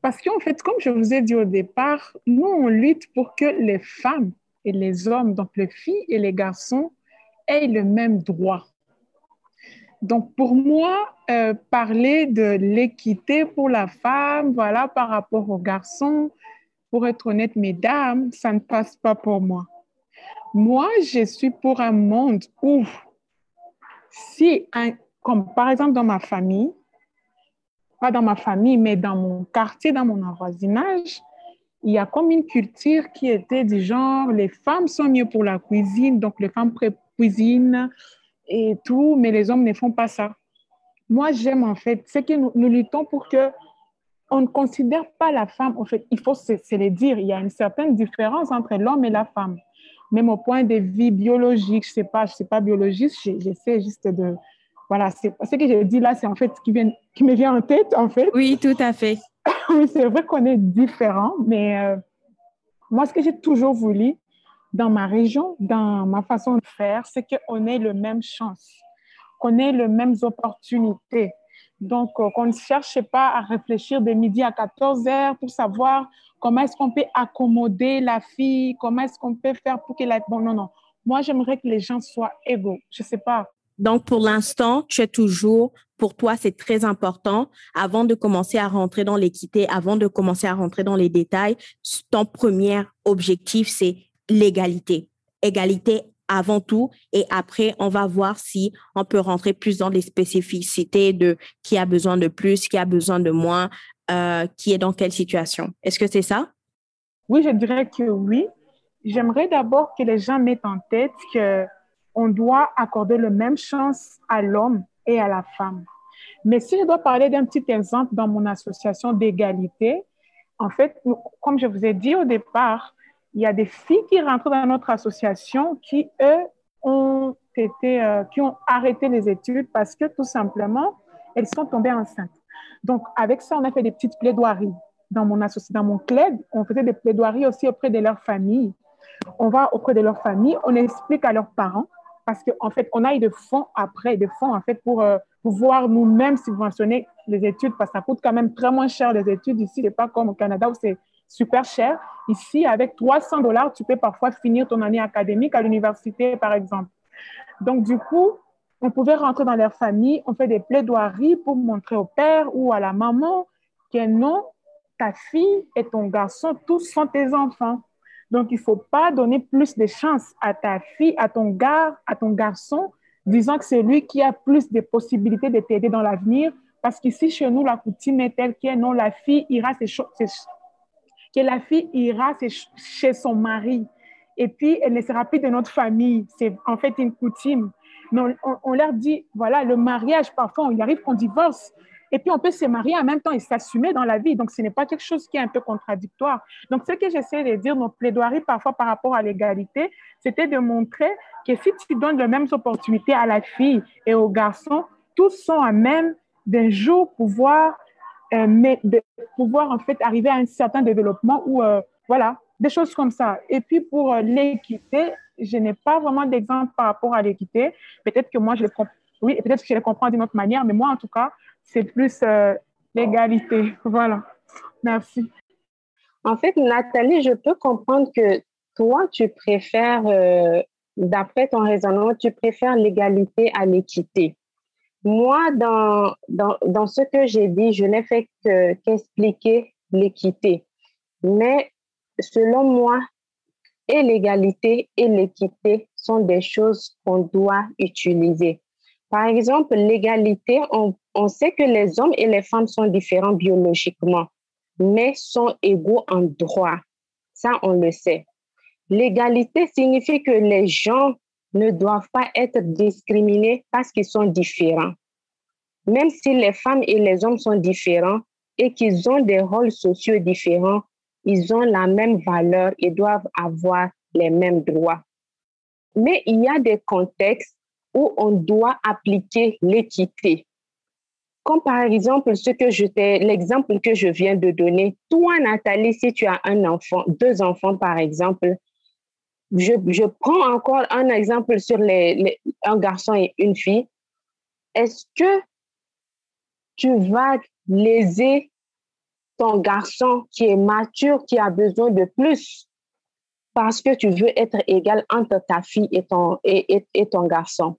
Parce qu'en fait, comme je vous ai dit au départ, nous, on lutte pour que les femmes et les hommes, donc les filles et les garçons, aient le même droit. Donc, pour moi, euh, parler de l'équité pour la femme, voilà, par rapport aux garçons, pour être honnête, mesdames, ça ne passe pas pour moi. Moi, je suis pour un monde où, si, comme par exemple dans ma famille, pas dans ma famille, mais dans mon quartier, dans mon voisinage, il y a comme une culture qui était du genre, les femmes sont mieux pour la cuisine, donc les femmes cuisinent et tout, mais les hommes ne font pas ça. Moi, j'aime en fait, c'est que nous, luttons pour que on ne considère pas la femme, en fait, il faut se, le dire, il y a une certaine différence entre l'homme et la femme. Même au point de vue biologique, je ne sais pas, je sais pas biologiste, j'essaie juste de, voilà, c'est ce que j'ai dit là, c'est en fait ce qui, vient, qui me vient en tête, en fait. Oui, tout à fait. <laughs> oui, c'est vrai qu'on est différents, mais euh, moi, ce que j'ai toujours voulu dans ma région, dans ma façon de faire, c'est qu'on ait le même chance, qu'on ait les mêmes opportunités. Donc, euh, qu'on ne cherche pas à réfléchir de midi à 14 heures pour savoir comment est-ce qu'on peut accommoder la fille, comment est-ce qu'on peut faire pour qu'elle ait... Bon, non, non. Moi, j'aimerais que les gens soient égaux. Je ne sais pas Donc, pour l'instant, tu es toujours, pour toi, c'est très important, avant de commencer à rentrer dans l'équité, avant de commencer à rentrer dans les détails, ton premier objectif, c'est l'égalité. Égalité avant tout et après on va voir si on peut rentrer plus dans les spécificités de qui a besoin de plus, qui a besoin de moins, euh, qui est dans quelle situation. Est-ce que c'est ça? Oui, je dirais que oui. J'aimerais d'abord que les gens mettent en tête que on doit accorder la même chance à l'homme et à la femme. Mais si je dois parler d'un petit exemple dans mon association d'égalité, en fait, comme je vous ai dit au départ, il y a des filles qui rentrent dans notre association qui, eux, ont été, euh, qui ont arrêté les études parce que tout simplement, elles sont tombées enceintes. Donc, avec ça, on a fait des petites plaidoiries. Dans mon association, dans mon club, on faisait des plaidoiries aussi auprès de leurs familles. On va auprès de leurs familles, on explique à leurs parents parce qu'en en fait, on a eu des fonds après, des fonds en fait pour euh, pouvoir nous-mêmes subventionner les études parce que ça coûte quand même très moins cher les études ici. n'est pas comme au Canada où c'est super cher. Ici, avec 300 dollars, tu peux parfois finir ton année académique à l'université, par exemple. Donc, du coup, on pouvait rentrer dans leur famille, on fait des plaidoiries pour montrer au père ou à la maman que non, ta fille et ton garçon, tous sont tes enfants. Donc, il ne faut pas donner plus de chance à ta fille, à ton gars, à ton garçon, disant que c'est lui qui a plus de possibilités de t'aider dans l'avenir. Parce qu'ici, chez nous, la coutume est telle que non, la fille ira que la fille ira chez son mari. Et puis, elle ne sera plus de notre famille. C'est en fait une coutume. Mais on, leur dit, voilà, le mariage, parfois, il arrive qu'on divorce. Et puis, on peut se marier en même temps et s'assumer dans la vie. Donc, ce n'est pas quelque chose qui est un peu contradictoire. Donc, ce que j'essaie de dire, nos plaidoiries parfois par rapport à l'égalité, c'était de montrer que si tu donnes les mêmes opportunités à la fille et au garçon, tous sont à même d'un jour pouvoir, euh, mais pouvoir en fait arriver à un certain développement ou euh, voilà, des choses comme ça. Et puis pour euh, l'équité, je n'ai pas vraiment d'exemple par rapport à l'équité. Peut-être que moi, je les comprends, oui, peut-être que je les comprends d'une autre manière, mais moi, en tout cas, c'est plus euh, l'égalité. Voilà. Merci. En fait, Nathalie, je peux comprendre que toi, tu préfères, euh, d'après ton raisonnement, tu préfères l'égalité à l'équité. Moi, dans, dans, dans, ce que j'ai dit, je n'ai fait qu'expliquer l'équité. Mais selon moi, et l'égalité et l'équité sont des choses qu'on doit utiliser. Par exemple, l'égalité, on, on sait que les hommes et les femmes sont différents biologiquement, mais sont égaux en droit. Ça, on le sait. L'égalité signifie que les gens ne doivent pas être discriminés parce qu'ils sont différents. Même si les femmes et les hommes sont différents et qu'ils ont des rôles sociaux différents, ils ont la même valeur et doivent avoir les mêmes droits. Mais il y a des contextes où on doit appliquer l'équité. Comme par exemple ce que je l'exemple que je viens de donner. Toi, Nathalie, si tu as un enfant, deux enfants par exemple, je, je prends encore un exemple sur les, un garçon et une fille. Est-ce que tu vas léser ton garçon qui est mature, qui a besoin de plus, parce que tu veux être égal entre ta fille et ton, et, et ton garçon?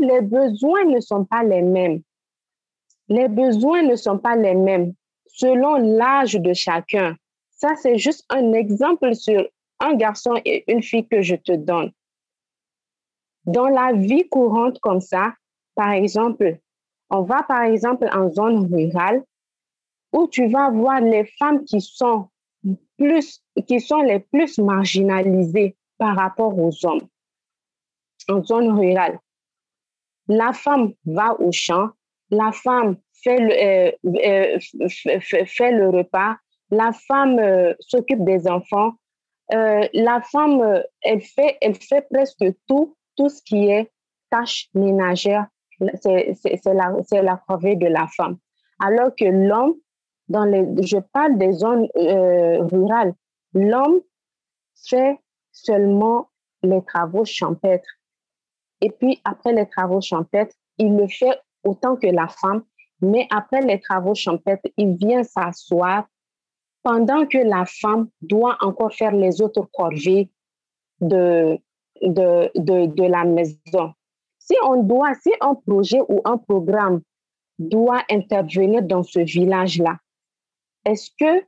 les besoins ne sont pas les mêmes. Les besoins ne sont pas les mêmes selon l'âge de chacun. Ça, c'est juste un exemple sur un garçon et une fille que je te donne. Dans la vie courante comme ça, par exemple, on va par exemple en zone rurale où tu vas voir les femmes qui sont plus, qui sont les plus marginalisées par rapport aux hommes en zone rurale la femme va au champ, la femme fait le, euh, euh, fait, le repas, la femme euh, s'occupe des enfants, la femme, elle fait, elle fait presque tout, tout ce qui est tâche ménagère, c'est la, la de la femme. Alors que l'homme, dans je parle des zones rurales, l'homme fait seulement les travaux champêtres. Et puis, après les travaux champêtres, il le fait autant que la femme, mais après les travaux champêtres, il vient s'asseoir pendant que la femme doit encore faire les autres corvées de, de, de, de la maison. si on doit, si un projet ou un programme doit intervenir dans ce village-là, est-ce que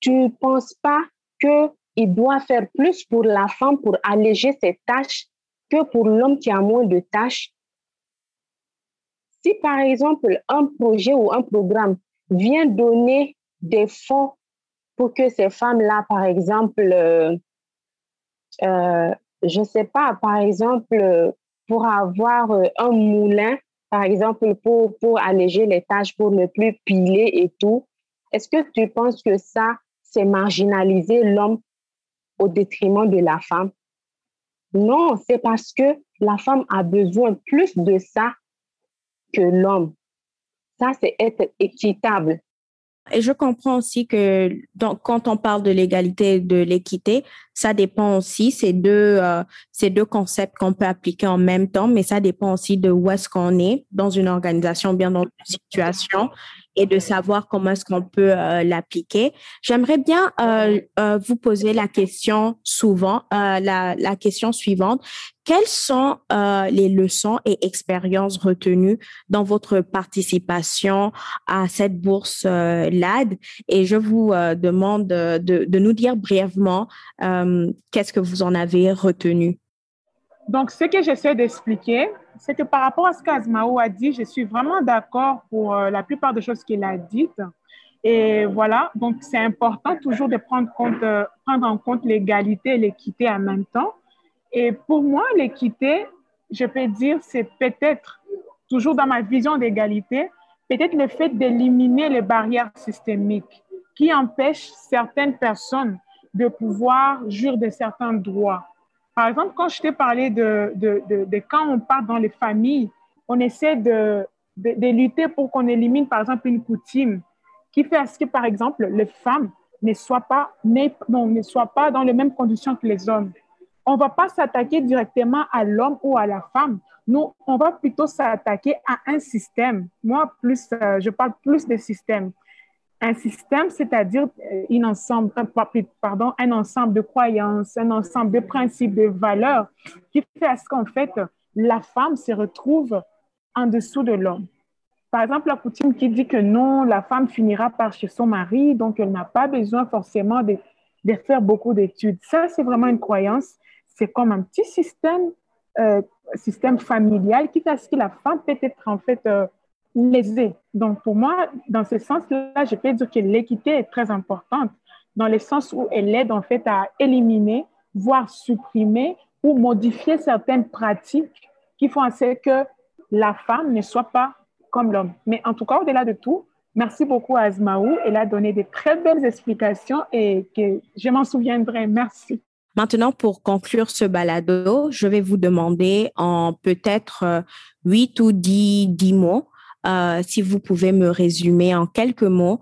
tu ne penses pas qu'il doit faire plus pour la femme pour alléger ses tâches que pour l'homme qui a moins de tâches? Si par exemple un projet ou un programme vient donner des fonds pour que ces femmes-là, par exemple, euh, euh, je ne sais pas, par exemple, pour avoir euh, un moulin, par exemple, pour, pour alléger les tâches, pour ne plus piler et tout, est-ce que tu penses que ça, c'est marginaliser l'homme au détriment de la femme? Non, c'est parce que la femme a besoin plus de ça que l'homme. Ça, c'est être équitable. Et je comprends aussi que donc, quand on parle de l'égalité et de l'équité, ça dépend aussi, c'est deux, euh, c'est deux concepts qu'on peut appliquer en même temps, mais ça dépend aussi de où est-ce qu'on est dans une organisation, bien dans une situation et de savoir comment est-ce qu'on peut euh, l'appliquer. J'aimerais bien euh, euh, vous poser la question souvent, la, question suivante. Quelles sont les leçons et expériences retenues dans votre participation à cette bourse LAD? Et je vous demande de, de, nous dire brièvement qu'est-ce que vous en avez retenu? Donc, ce que j'essaie d'expliquer, c'est que par rapport à ce qu'Azmao a dit, je suis vraiment d'accord pour euh, la plupart des choses qu'il a dites. Et voilà, donc c'est important toujours de prendre, euh, prendre en compte l'égalité et l'équité en même temps. Et pour moi, l'équité, je peux dire, c'est peut-être, toujours dans ma vision d'égalité, peut-être le fait d'éliminer les barrières systémiques qui empêchent certaines personnes de pouvoir jouir de certains droits. Par exemple, quand je t'ai parlé de, de, de, quand on part dans les familles, on essaie de, lutter pour qu'on élimine, par exemple, une coutume qui fait à ce que, par exemple, les femmes ne soient pas, non, ne soient pas dans les mêmes conditions que les hommes. On ne va pas s'attaquer directement à l'homme ou à la femme. Nous, on va plutôt s'attaquer à un système. Moi, plus, euh, je parle plus de système un système, c'est-à-dire euh, un ensemble, pardon, un ensemble de croyances, un ensemble de principes, de valeurs qui fait à ce qu'en fait, la femme se retrouve en dessous de l'homme. Par exemple, la coutume qui dit que non, la femme finira par chez son mari, donc elle n'a pas besoin forcément de, faire beaucoup d'études. Ça, c'est vraiment une croyance. C'est comme un petit système, euh, système familial qui fait à ce que la femme peut être en fait euh, lésée. Donc, pour moi, dans ce sens-là, je peux dire que l'équité est très importante, dans le sens où elle aide en fait à éliminer, voire supprimer ou modifier certaines pratiques qui font en sorte que la femme ne soit pas comme l'homme. Mais en tout cas, au-delà de tout, merci beaucoup à Azmaou. Elle a donné de très belles explications et que je m'en souviendrai. Merci. Maintenant, pour conclure ce balado, je vais vous demander en peut-être huit ou dix, dix mots euh, si vous pouvez me résumer en quelques mots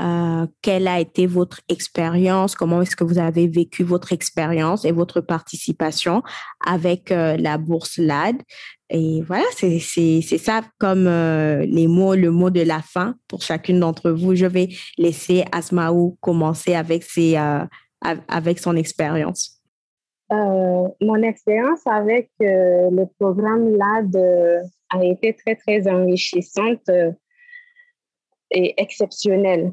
euh, quelle a été votre expérience, comment est-ce que vous avez vécu votre expérience et votre participation avec euh, la bourse LAD. Et voilà, c'est ça comme les mots, le mot de la fin pour chacune d'entre vous. Je vais laisser Asmaou commencer avec, ses, avec son expérience. mon expérience avec le programme LAD a été très, très enrichissante euh, et exceptionnelle.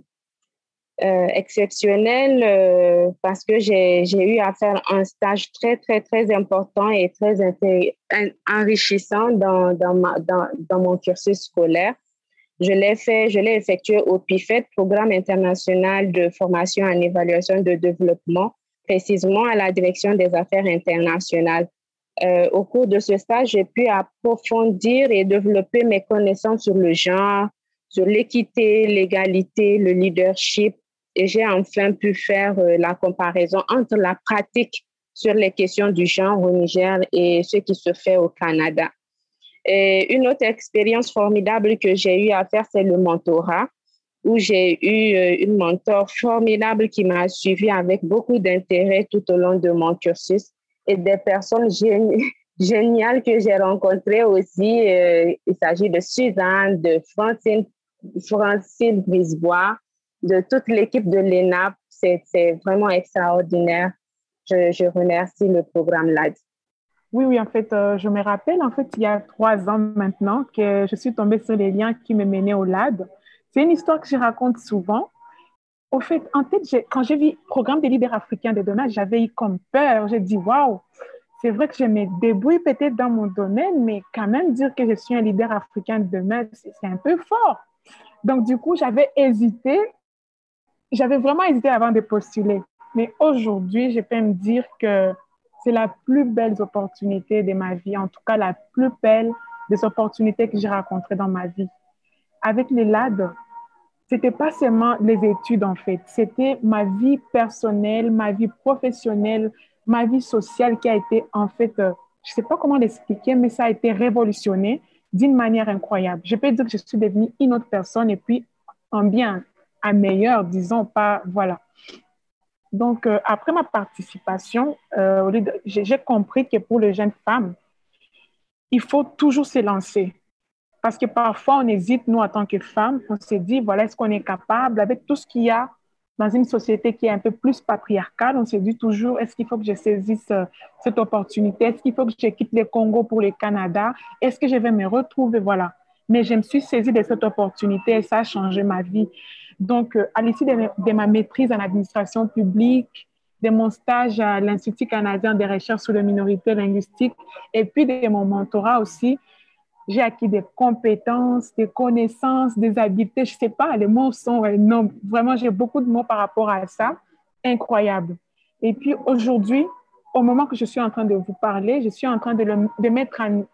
Euh, exceptionnelle euh, parce que j'ai eu à faire un stage très, très, très important et très enrichissant dans, dans, ma, dans, dans, mon cursus scolaire. Je l'ai fait, je l'ai effectué au PIFET, Programme international de formation en évaluation de développement, précisément à la direction des affaires internationales. Euh, au cours de ce stage, j'ai pu approfondir et développer mes connaissances sur le genre, sur l'équité, l'égalité, le leadership. Et j'ai enfin pu faire euh, la comparaison entre la pratique sur les questions du genre au Niger et ce qui se fait au Canada. Une autre expérience formidable que j'ai eu à faire, c'est le mentorat, où j'ai eu euh, une mentor formidable qui m'a suivi avec beaucoup d'intérêt tout au long de mon cursus et des personnes <laughs> géniales que j'ai rencontrées aussi. Euh, il s'agit de Suzanne, de Francine, Francine Brisbois, de toute l'équipe de l'ENAP. C'est vraiment extraordinaire. Je, remercie le programme LAD. Oui, oui, en fait, euh, je me rappelle, en fait, il y a trois ans maintenant que je suis tombée sur les liens qui me menaient au LAD. C'est une histoire que je raconte souvent. Au fait, quand j'ai vu programme des leaders africains de demain, j'avais eu comme peur. J'ai dit, waouh, c'est vrai que je me débrouille peut-être dans mon domaine, mais quand même dire que je suis un leader africain de demain, c'est un peu fort. Donc, du coup, j'avais hésité. J'avais vraiment hésité avant de postuler. Mais aujourd'hui, je peux me dire que c'est la plus belle opportunité de ma vie, en tout cas la plus belle des opportunités que j'ai rencontrées dans ma vie. Avec les LAD, c'était pas seulement les études en fait, c'était ma vie personnelle, ma vie professionnelle, ma vie sociale qui a été en fait, euh, je sais pas comment l'expliquer, mais ça a été révolutionné d'une manière incroyable. Je peux dire que je suis devenue une autre personne et puis en bien, en meilleur, disons pas, voilà. Donc, euh, après ma participation, euh, j'ai compris que pour les jeunes femmes, il faut toujours se lancer. Parce que parfois, on hésite, nous, en tant que femmes, on se dit, voilà, est-ce qu'on est capable, avec tout ce qu'il y a dans une société qui est un peu plus patriarcale, on se dit toujours, est-ce qu'il faut que je saisisse euh, cette opportunité? Est-ce qu'il faut que je quitte le Congo pour le Canada? Est-ce que je vais me retrouver? Voilà. Mais je me suis saisie de cette opportunité et ça a changé ma vie. Donc, euh, à l'issue de, ma maîtrise en administration publique, de mon stage à l'Institut canadien de recherche sur les minorités linguistiques et puis de mon mentorat aussi, j'ai acquis des compétences, des connaissances, des habiletés. Je ne sais pas, les mots sont non, Vraiment, j'ai beaucoup de mots par rapport à ça. Incroyable. Et puis aujourd'hui, au moment que je suis en train de vous parler, je suis en train de, mettre en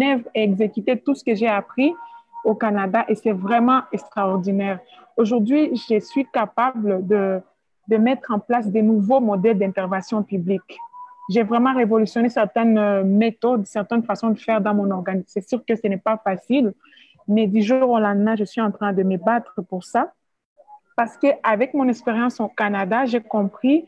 œuvre et exécuter tout ce que j'ai appris au Canada et c'est vraiment extraordinaire. Aujourd'hui, je suis capable de, de mettre en place des nouveaux modèles d'intervention publique. J'ai vraiment révolutionné certaines euh, méthodes, certaines façons de faire dans mon organisme. C'est sûr que ce n'est pas facile, mais du jour au lendemain, je suis en train de me battre pour ça. Parce qu'avec mon expérience au Canada, j'ai compris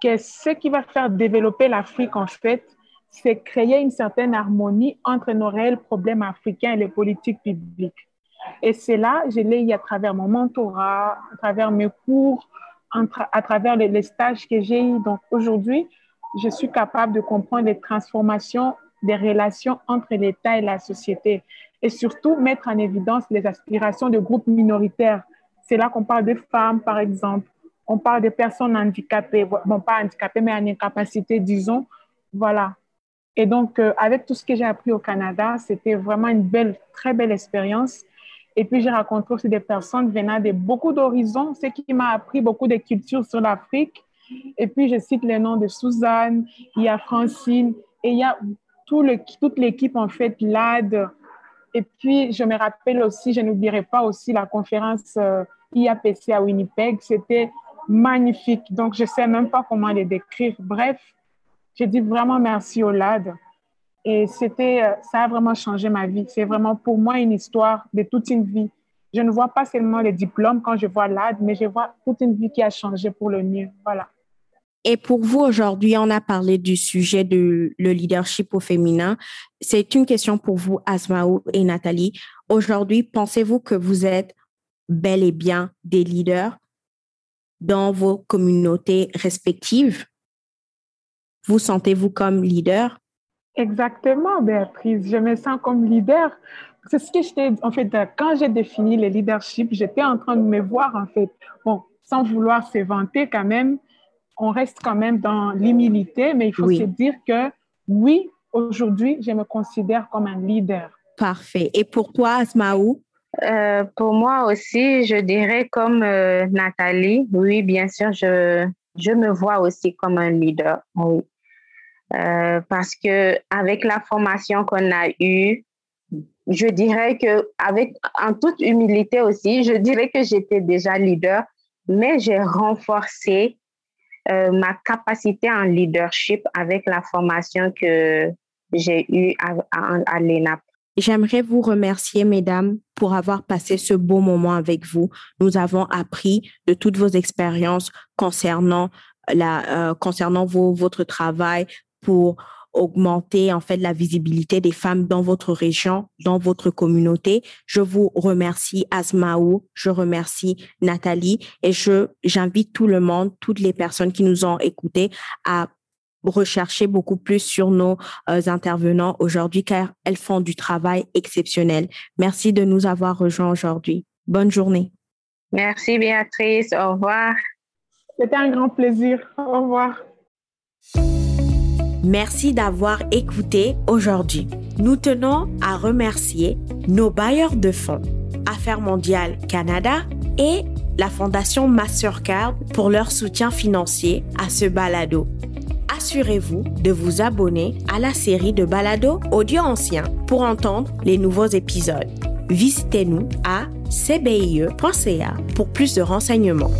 que ce qui va faire développer l'Afrique, en fait, c'est créer une certaine harmonie entre nos réels problèmes africains et les politiques publiques. Et c'est là, je l'ai eu à travers mon mentorat, à travers mes cours, à travers les, stages que j'ai eus. Donc aujourd'hui, je suis capable de comprendre les transformations des relations entre l'État et la société et surtout mettre en évidence les aspirations de groupes minoritaires. C'est là qu'on parle de femmes, par exemple. On parle de personnes handicapées, bon, pas handicapées, mais en incapacité, disons. Voilà. Et donc, euh, avec tout ce que j'ai appris au Canada, c'était vraiment une belle, très belle expérience. Et puis, j'ai rencontré aussi des personnes venant de beaucoup d'horizons, ce qui m'a appris beaucoup de cultures sur l'Afrique. Et puis, je cite les noms de Suzanne, il y a Francine, et il y a tout le, toute l'équipe, en fait, LAD. Et puis, je me rappelle aussi, je n'oublierai pas aussi la conférence euh, IAPC à Winnipeg. C'était magnifique. Donc, je ne sais même pas comment les décrire. Bref, j'ai dit vraiment merci au LAD. Et euh, ça a vraiment changé ma vie. C'est vraiment pour moi une histoire de toute une vie. Je ne vois pas seulement les diplômes quand je vois LAD, mais je vois toute une vie qui a changé pour le mieux. Voilà. Et pour vous, aujourd'hui, on a parlé du sujet de le leadership au féminin. C'est une question pour vous, Asmaou et Nathalie. Aujourd'hui, pensez-vous que vous êtes bel et bien des leaders dans vos communautés respectives? Vous sentez-vous comme leader? Exactement, Béatrice. Je me sens comme leader. C'est ce que je t'ai en fait, quand j'ai défini le leadership, j'étais en train de me voir, en fait. Bon, sans vouloir se vanter quand même, on reste quand même dans l'humilité, mais il faut se dire que oui, aujourd'hui, je me considère comme un leader. Parfait. Et pour toi, Asmaou? Euh, pour moi aussi, je dirais comme euh, Nathalie, oui, bien sûr, je, je me vois aussi comme un leader. Oui. Euh, parce que avec la formation qu'on a eue, je dirais que avec en toute humilité aussi, je dirais que j'étais déjà leader, mais j'ai renforcé euh, ma capacité en leadership avec la formation que j'ai eue à, à, l'ENAP. J'aimerais vous remercier, mesdames, pour avoir passé ce beau moment avec vous. Nous avons appris de toutes vos expériences concernant la, euh, concernant vos, votre travail, pour augmenter en fait la visibilité des femmes dans votre région, dans votre communauté. Je vous remercie Asmaou, je remercie Nathalie et je j'invite tout le monde, toutes les personnes qui nous ont écoutés à rechercher beaucoup plus sur nos euh, intervenants aujourd'hui car elles font du travail exceptionnel. Merci de nous avoir rejoints aujourd'hui. Bonne journée. Merci Béatrice. Au revoir. C'était un grand plaisir. Au revoir. Merci d'avoir écouté aujourd'hui. Nous tenons à remercier nos bailleurs de fonds, Affaires mondiales Canada et la Fondation Mastercard pour leur soutien financier à ce balado. Assurez-vous de vous abonner à la série de balado audio anciens pour entendre les nouveaux épisodes. Visitez-nous à cbie.ca pour plus de renseignements.